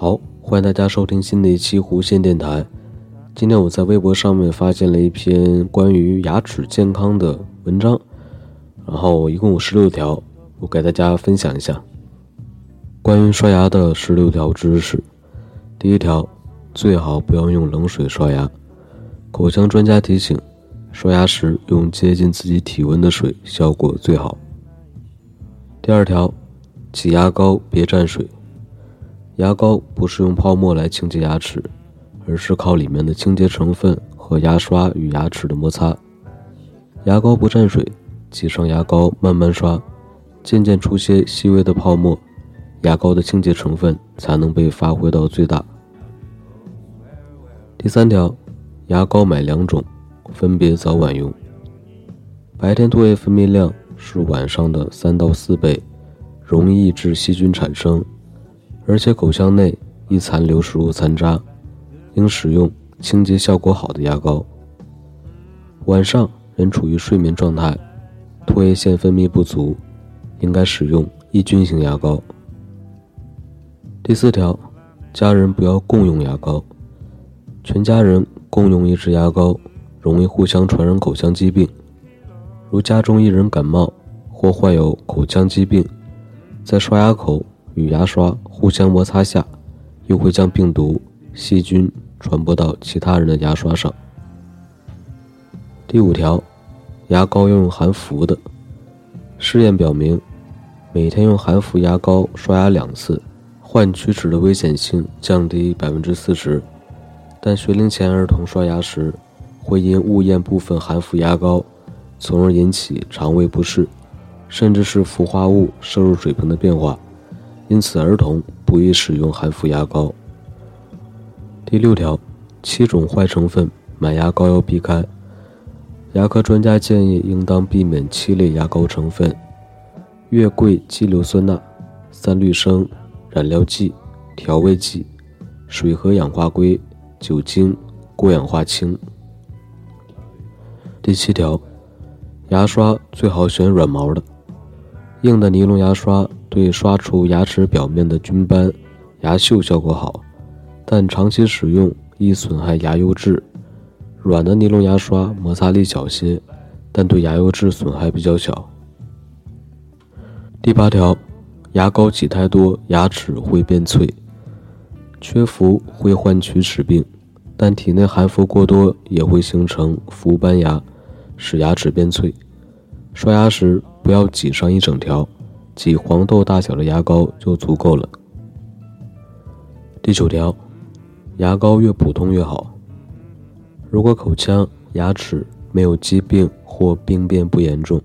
好，欢迎大家收听新的一期弧线电台。今天我在微博上面发现了一篇关于牙齿健康的文章，然后一共有十六条，我给大家分享一下关于刷牙的十六条知识。第一条，最好不要用冷水刷牙。口腔专家提醒，刷牙时用接近自己体温的水效果最好。第二条，挤牙膏别蘸水。牙膏不是用泡沫来清洁牙齿，而是靠里面的清洁成分和牙刷与牙齿的摩擦。牙膏不沾水，挤上牙膏慢慢刷，渐渐出些细微的泡沫，牙膏的清洁成分才能被发挥到最大。第三条，牙膏买两种，分别早晚用。白天唾液分泌量是晚上的三到四倍，容易致细菌产生。而且口腔内易残留食物残渣，应使用清洁效果好的牙膏。晚上人处于睡眠状态，唾液腺分泌不足，应该使用抑菌型牙膏。第四条，家人不要共用牙膏，全家人共用一支牙膏，容易互相传染口腔疾病。如家中一人感冒或患有口腔疾病，在刷牙口。与牙刷互相摩擦下，又会将病毒、细菌传播到其他人的牙刷上。第五条，牙膏要用含氟的。试验表明，每天用含氟牙膏刷牙两次，患龋齿的危险性降低百分之四十。但学龄前儿童刷牙时，会因误咽部分含氟牙膏，从而引起肠胃不适，甚至是氟化物摄入水平的变化。因此，儿童不宜使用含氟牙膏。第六条，七种坏成分买牙膏要避开。牙科专家建议，应当避免七类牙膏成分：月桂基硫酸钠、三氯生、染料剂、调味剂、水和氧化硅、酒精、过氧化氢。第七条，牙刷最好选软毛的，硬的尼龙牙刷。对刷除牙齿表面的菌斑、牙锈效果好，但长期使用易损害牙釉质。软的尼龙牙刷摩擦力小些，但对牙釉质损害比较小。第八条，牙膏挤太多，牙齿会变脆。缺氟会患龋齿病，但体内含氟过多也会形成氟斑牙，使牙齿变脆。刷牙时不要挤上一整条。挤黄豆大小的牙膏就足够了。第九条，牙膏越普通越好。如果口腔、牙齿没有疾病或病变不严重，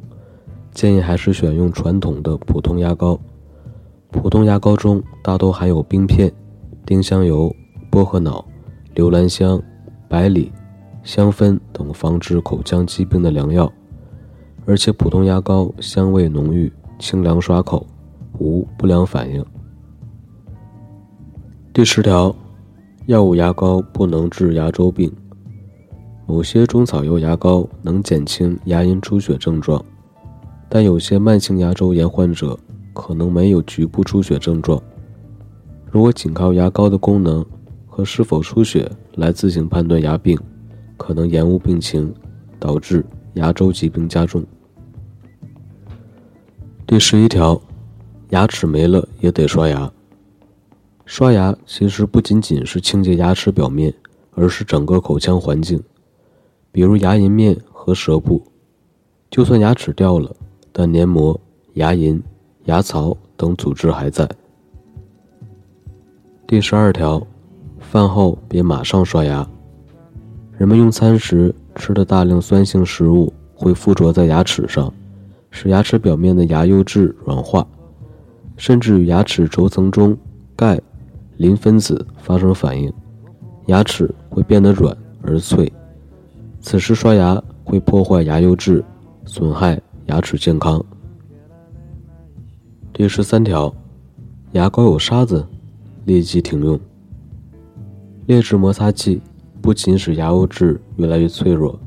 建议还是选用传统的普通牙膏。普通牙膏中大多含有冰片、丁香油、薄荷脑、留兰香、百里、香氛等防治口腔疾病的良药，而且普通牙膏香味浓郁。清凉刷口，无不良反应。第十条，药物牙膏不能治牙周病。某些中草药牙膏能减轻牙龈出血症状，但有些慢性牙周炎患者可能没有局部出血症状。如果仅靠牙膏的功能和是否出血来自行判断牙病，可能延误病情，导致牙周疾病加重。第十一条，牙齿没了也得刷牙。刷牙其实不仅仅是清洁牙齿表面，而是整个口腔环境，比如牙龈面和舌部。就算牙齿掉了，但黏膜、牙龈、牙槽等组织还在。第十二条，饭后别马上刷牙。人们用餐时吃的大量酸性食物会附着在牙齿上。使牙齿表面的牙釉质软化，甚至与牙齿轴层中钙、磷分子发生反应，牙齿会变得软而脆。此时刷牙会破坏牙釉质，损害牙齿健康。第十三条，牙膏有沙子，立即停用。劣质摩擦剂不仅使牙釉质越来越脆弱，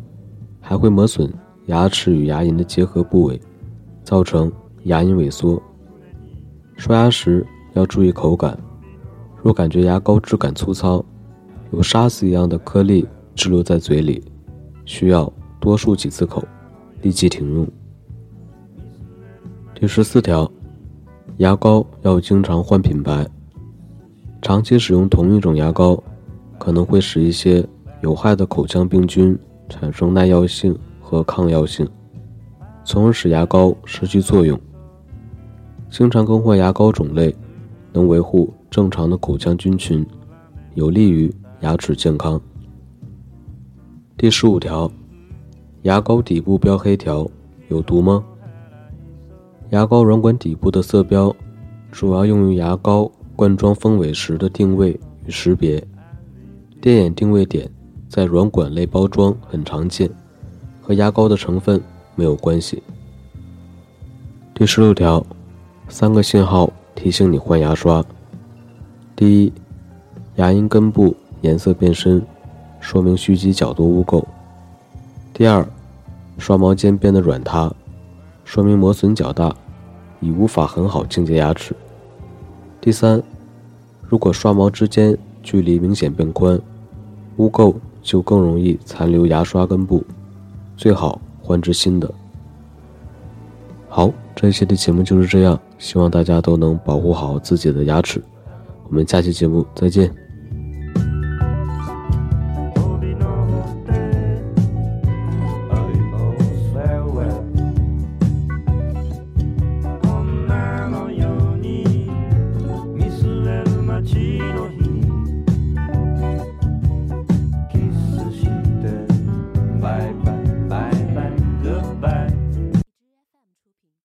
还会磨损牙齿与牙龈的结合部位。造成牙龈萎缩。刷牙时要注意口感，若感觉牙膏质感粗糙，有沙子一样的颗粒滞留在嘴里，需要多漱几次口，立即停用。第十四条，牙膏要经常换品牌。长期使用同一种牙膏，可能会使一些有害的口腔病菌产生耐药性和抗药性，从而使牙膏失去作用。经常更换牙膏种类，能维护正常的口腔菌群，有利于牙齿健康。第十五条，牙膏底部标黑条有毒吗？牙膏软管底部的色标，主要用于牙膏灌装封尾时的定位与识别。电眼定位点在软管类包装很常见，和牙膏的成分没有关系。第十六条，三个信号提醒你换牙刷：第一，牙龈根部颜色变深，说明须基较多污垢；第二，刷毛尖变得软塌。说明磨损较大，已无法很好清洁牙齿。第三，如果刷毛之间距离明显变宽，污垢就更容易残留牙刷根部，最好换只新的。好，这一期的节目就是这样，希望大家都能保护好自己的牙齿。我们下期节目再见。